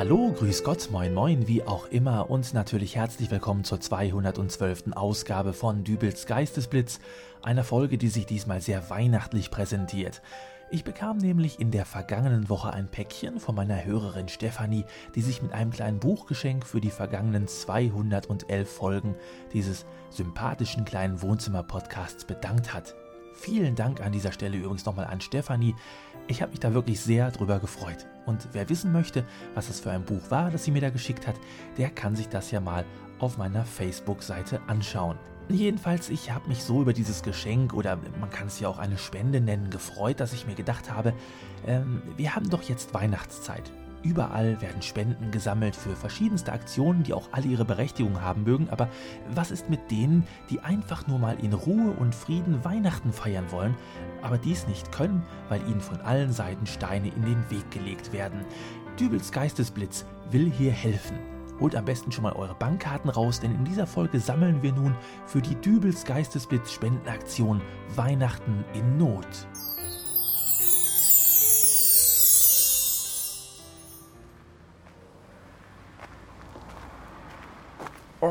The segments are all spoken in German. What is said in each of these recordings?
Hallo, grüß Gott, moin moin, wie auch immer und natürlich herzlich willkommen zur 212. Ausgabe von Dübels Geistesblitz, einer Folge, die sich diesmal sehr weihnachtlich präsentiert. Ich bekam nämlich in der vergangenen Woche ein Päckchen von meiner Hörerin Stefanie, die sich mit einem kleinen Buchgeschenk für die vergangenen 211 Folgen dieses sympathischen kleinen Wohnzimmer-Podcasts bedankt hat. Vielen Dank an dieser Stelle übrigens nochmal an Stefanie. Ich habe mich da wirklich sehr drüber gefreut. Und wer wissen möchte, was das für ein Buch war, das sie mir da geschickt hat, der kann sich das ja mal auf meiner Facebook-Seite anschauen. Jedenfalls, ich habe mich so über dieses Geschenk oder man kann es ja auch eine Spende nennen, gefreut, dass ich mir gedacht habe, ähm, wir haben doch jetzt Weihnachtszeit. Überall werden Spenden gesammelt für verschiedenste Aktionen, die auch alle ihre Berechtigung haben mögen, aber was ist mit denen, die einfach nur mal in Ruhe und Frieden Weihnachten feiern wollen, aber dies nicht können, weil ihnen von allen Seiten Steine in den Weg gelegt werden? Dübels Geistesblitz will hier helfen. Holt am besten schon mal eure Bankkarten raus, denn in dieser Folge sammeln wir nun für die Dübels Geistesblitz Spendenaktion Weihnachten in Not.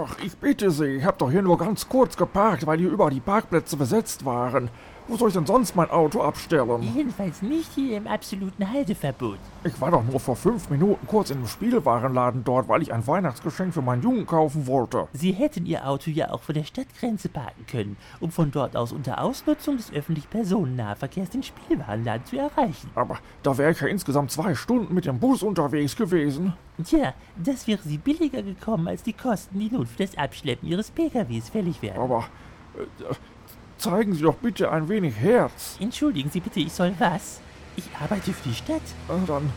Ach, ich bitte Sie, ich hab doch hier nur ganz kurz geparkt, weil hier überall die Parkplätze besetzt waren. Wo soll ich denn sonst mein Auto abstellen? Jedenfalls nicht hier im absoluten Halteverbot. Ich war doch nur vor fünf Minuten kurz in einem Spielwarenladen dort, weil ich ein Weihnachtsgeschenk für meinen Jungen kaufen wollte. Sie hätten Ihr Auto ja auch vor der Stadtgrenze parken können, um von dort aus unter Ausnutzung des öffentlichen Personennahverkehrs den Spielwarenladen zu erreichen. Aber da wäre ich ja insgesamt zwei Stunden mit dem Bus unterwegs gewesen. Tja, das wäre Sie billiger gekommen als die Kosten, die nun für das Abschleppen Ihres PKWs fällig werden. Aber äh, zeigen Sie doch bitte ein wenig Herz. Entschuldigen Sie bitte, ich soll was? Ich arbeite für die Stadt. Dann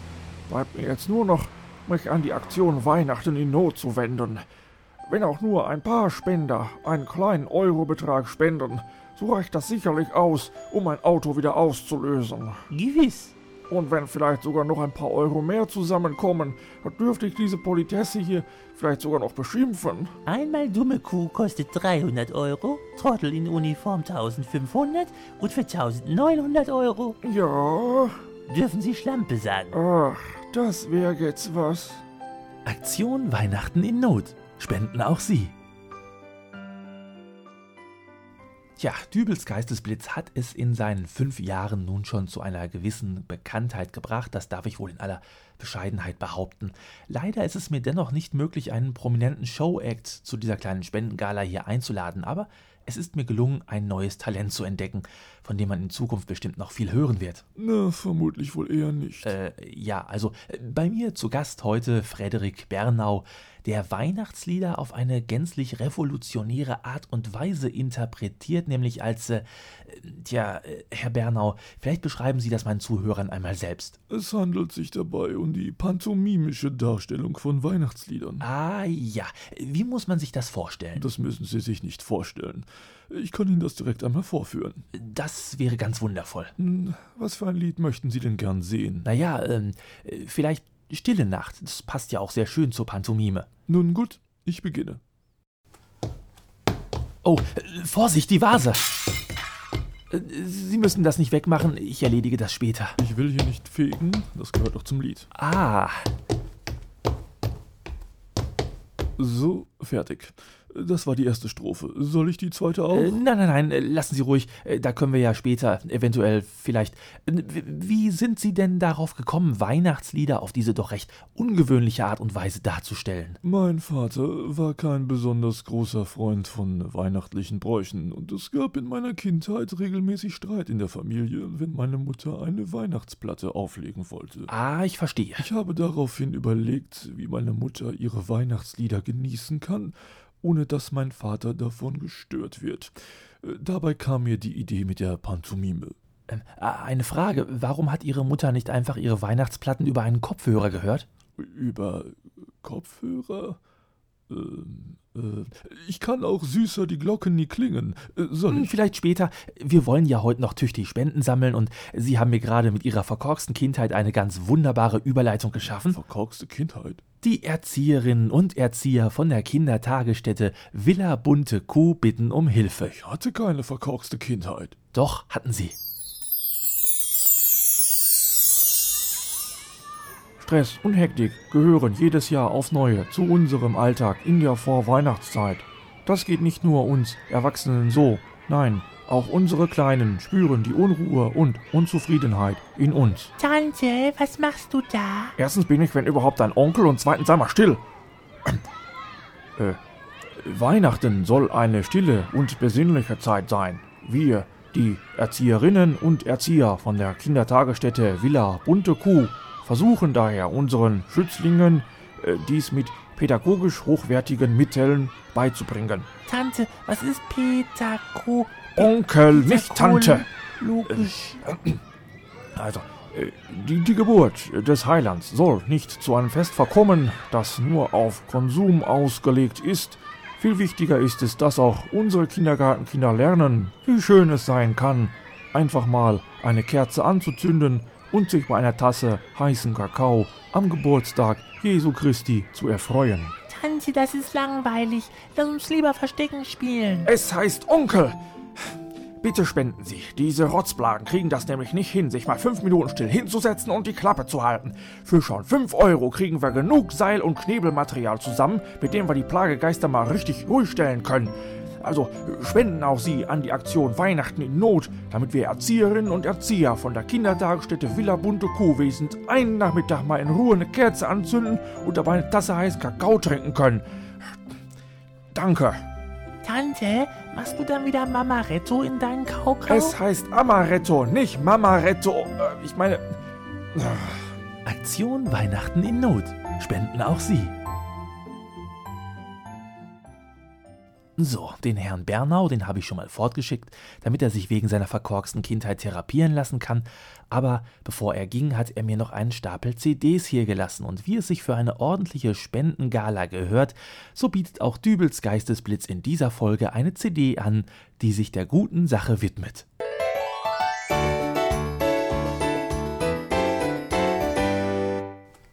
bleibt mir jetzt nur noch, mich an die Aktion Weihnachten in Not zu wenden. Wenn auch nur ein paar Spender einen kleinen Eurobetrag spenden, so reicht das sicherlich aus, um mein Auto wieder auszulösen. Gewiss. Und wenn vielleicht sogar noch ein paar Euro mehr zusammenkommen, dann dürfte ich diese Politesse hier vielleicht sogar noch beschimpfen. Einmal dumme Kuh kostet 300 Euro, Trottel in Uniform 1500 und für 1900 Euro Ja, dürfen Sie Schlampe sagen. ach, das wäre jetzt was. Aktion Weihnachten in Not. Spenden auch Sie. Tja, Dübels Geistesblitz hat es in seinen fünf Jahren nun schon zu einer gewissen Bekanntheit gebracht, das darf ich wohl in aller Bescheidenheit behaupten. Leider ist es mir dennoch nicht möglich, einen prominenten Show-Act zu dieser kleinen Spendengala hier einzuladen, aber es ist mir gelungen, ein neues Talent zu entdecken, von dem man in Zukunft bestimmt noch viel hören wird. Na, vermutlich wohl eher nicht. Äh, ja, also äh, bei mir zu Gast heute Frederik Bernau, der Weihnachtslieder auf eine gänzlich revolutionäre Art und Weise interpretiert, nämlich als, äh, tja, äh, Herr Bernau, vielleicht beschreiben Sie das meinen Zuhörern einmal selbst. Es handelt sich dabei um die pantomimische Darstellung von Weihnachtsliedern. Ah ja, wie muss man sich das vorstellen? Das müssen Sie sich nicht vorstellen. Ich kann Ihnen das direkt einmal vorführen. Das wäre ganz wundervoll. Hm, Was für ein Lied möchten Sie denn gern sehen? Naja, ähm, äh, vielleicht Stille Nacht, das passt ja auch sehr schön zur Pantomime. Nun gut, ich beginne. Oh, äh, Vorsicht, die Vase! Sie müssen das nicht wegmachen, ich erledige das später. Ich will hier nicht fegen, das gehört doch zum Lied. Ah, So, fertig. Das war die erste Strophe. Soll ich die zweite auch? Äh, nein, nein, nein, äh, lassen Sie ruhig. Äh, Da können wir ja später, eventuell, vielleicht. Wie sind Sie denn darauf gekommen, Weihnachtslieder auf diese doch recht ungewöhnliche Art und Weise darzustellen? Mein Vater war kein besonders großer Freund von weihnachtlichen Bräuchen und es gab in meiner Kindheit regelmäßig Streit in der Familie, wenn meine Mutter eine Weihnachtsplatte auflegen wollte. Ah, ich verstehe. Ich habe daraufhin überlegt, wie meine Mutter ihre Weihnachtslieder genießen kann, ohne dass mein Vater davon gestört wird. Äh, Dabei kam mir die Idee mit der Pantomime. Ähm, Eine Frage, warum hat Ihre Mutter nicht einfach ihre Weihnachtsplatten über einen Kopfhörer gehört? Über Kopfhörer? Ähm, äh, ich kann auch süßer die Glocken nie klingen. Äh, Hm, ich? Vielleicht später. Wir wollen ja heute noch tüchtig Spenden sammeln und Sie haben mir gerade mit Ihrer verkorksten Kindheit eine ganz wunderbare Überleitung geschaffen. Verkorkste Kindheit. Die Erzieherinnen und Erzieher von der Kindertagesstätte Villa Bunte Kuh bitten um Hilfe. Ich hatte keine verkorkste Kindheit. Doch, hatten sie. Stress und Hektik gehören jedes Jahr aufs Neue zu unserem Alltag in der Vorweihnachtszeit. Das geht nicht nur uns Erwachsenen so, nein, auch unsere Kleinen spüren die Unruhe und Unzufriedenheit in uns. Tante, was machst du da? Erstens bin ich, wenn überhaupt, dein Onkel und zweitens sei mal still. äh, Weihnachten soll eine stille und besinnliche Zeit sein. Wir, die Erzieherinnen und Erzieher von der Kindertagesstätte Villa Bunte Kuh, versuchen daher unseren Schützlingen äh, dies mit pädagogisch hochwertigen Mitteln beizubringen. Tante, was ist Pädago? Onkel, nicht Tante. Logisch. Also, äh, die, die Geburt des Heilands soll nicht zu einem Fest verkommen, das nur auf Konsum ausgelegt ist. Viel wichtiger ist es, dass auch unsere Kindergartenkinder lernen, wie schön es sein kann, einfach mal eine Kerze anzuzünden und sich bei einer Tasse heißen Kakao am Geburtstag Jesu Christi zu erfreuen. Tante, das ist langweilig. Lass uns lieber Verstecken spielen. Es heißt Onkel. Bitte spenden Sie. Diese Rotzblagen kriegen das nämlich nicht hin, sich mal fünf Minuten still hinzusetzen und die Klappe zu halten. Für schon fünf Euro kriegen wir genug Seil- und Knebelmaterial zusammen, mit dem wir die Plagegeister mal richtig ruhig stellen können. Also spenden auch Sie an die Aktion Weihnachten in Not, damit wir Erzieherinnen und Erzieher von der Kindertagesstätte Villa Bunte Kuhwesend einen Nachmittag mal in Ruhe eine Kerze anzünden und dabei eine Tasse heiß Kakao trinken können. Danke. Tante, machst du dann wieder Mamaretto in deinen Kaukau? Es heißt Amaretto, nicht Mamaretto. Äh, Ich meine. Aktion Weihnachten in Not. Spenden auch Sie. So, den Herrn Bernau, den habe ich schon mal fortgeschickt, damit er sich wegen seiner verkorksten Kindheit therapieren lassen kann. Aber bevor er ging, hat er mir noch einen Stapel CDs hier gelassen. Und wie es sich für eine ordentliche Spendengala gehört, so bietet auch Dübels Geistesblitz in dieser Folge eine CD an, die sich der guten Sache widmet.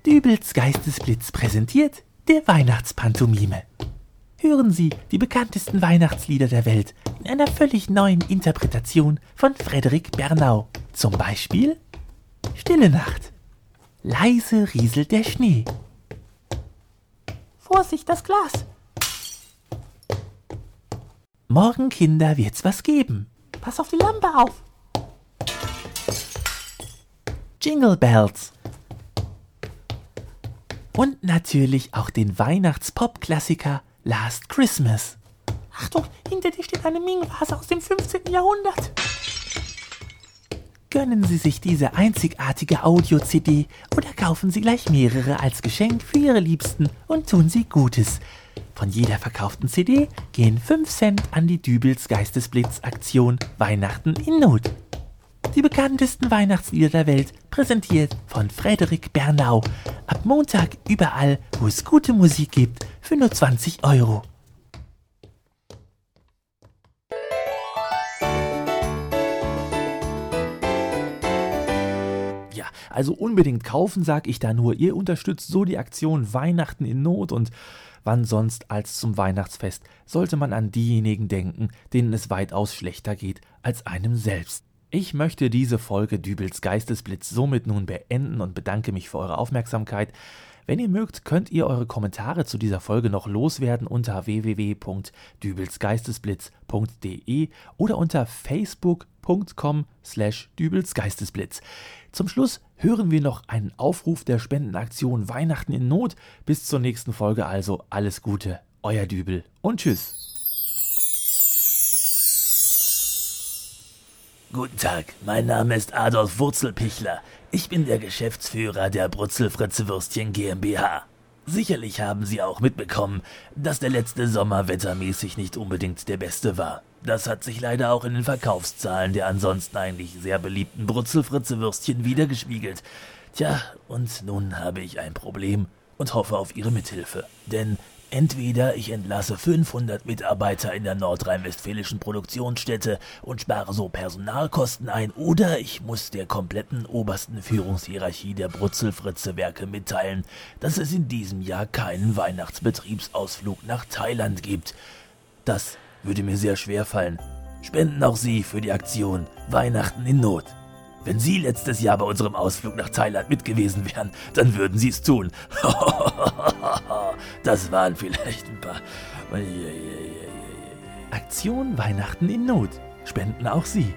Dübels Geistesblitz präsentiert der Weihnachtspantomime. Hören Sie die bekanntesten Weihnachtslieder der Welt in einer völlig neuen Interpretation von Frederik Bernau. Zum Beispiel Stille Nacht. Leise rieselt der Schnee. Vorsicht, das Glas. Morgen, Kinder, wird's was geben. Pass auf die Lampe auf. Jingle Bells. Und natürlich auch den Weihnachtspop-Klassiker Last Christmas. Achtung, hinter dir steht eine Ming-Vase aus dem 15. Jahrhundert. Gönnen Sie sich diese einzigartige Audio-CD oder kaufen Sie gleich mehrere als Geschenk für Ihre Liebsten und tun Sie Gutes. Von jeder verkauften CD gehen 5 Cent an die Dübels Geistesblitz-Aktion Weihnachten in Not. Die bekanntesten Weihnachtslieder der Welt, präsentiert von Frederik Bernau. Ab Montag überall, wo es gute Musik gibt, für nur 20 Euro. Ja, also unbedingt kaufen, sag ich da nur. Ihr unterstützt so die Aktion Weihnachten in Not und wann sonst als zum Weihnachtsfest sollte man an diejenigen denken, denen es weitaus schlechter geht als einem selbst. Ich möchte diese Folge Dübels Geistesblitz somit nun beenden und bedanke mich für eure Aufmerksamkeit. Wenn ihr mögt, könnt ihr eure Kommentare zu dieser Folge noch loswerden unter www.dübelsgeistesblitz.de oder unter facebook.com slash dübelsgeistesblitz. Zum Schluss hören wir noch einen Aufruf der Spendenaktion Weihnachten in Not. Bis zur nächsten Folge also alles Gute, euer Dübel und tschüss. Guten Tag, mein Name ist Adolf Wurzelpichler. Ich bin der Geschäftsführer der Brutzelfritze Würstchen GmbH. Sicherlich haben Sie auch mitbekommen, dass der letzte Sommer wettermäßig nicht unbedingt der beste war. Das hat sich leider auch in den Verkaufszahlen der ansonsten eigentlich sehr beliebten Brutzelfritze Würstchen wiedergespiegelt. Tja, und nun habe ich ein Problem und hoffe auf Ihre Mithilfe. Denn Entweder ich entlasse 500 Mitarbeiter in der nordrhein-westfälischen Produktionsstätte und spare so Personalkosten ein, oder ich muss der kompletten obersten Führungshierarchie der Brutzelfritze-Werke mitteilen, dass es in diesem Jahr keinen Weihnachtsbetriebsausflug nach Thailand gibt. Das würde mir sehr schwer fallen. Spenden auch Sie für die Aktion Weihnachten in Not. Wenn Sie letztes Jahr bei unserem Ausflug nach Thailand mit gewesen wären, dann würden Sie es tun. das waren vielleicht ein paar. Aktion Weihnachten in Not. Spenden auch Sie.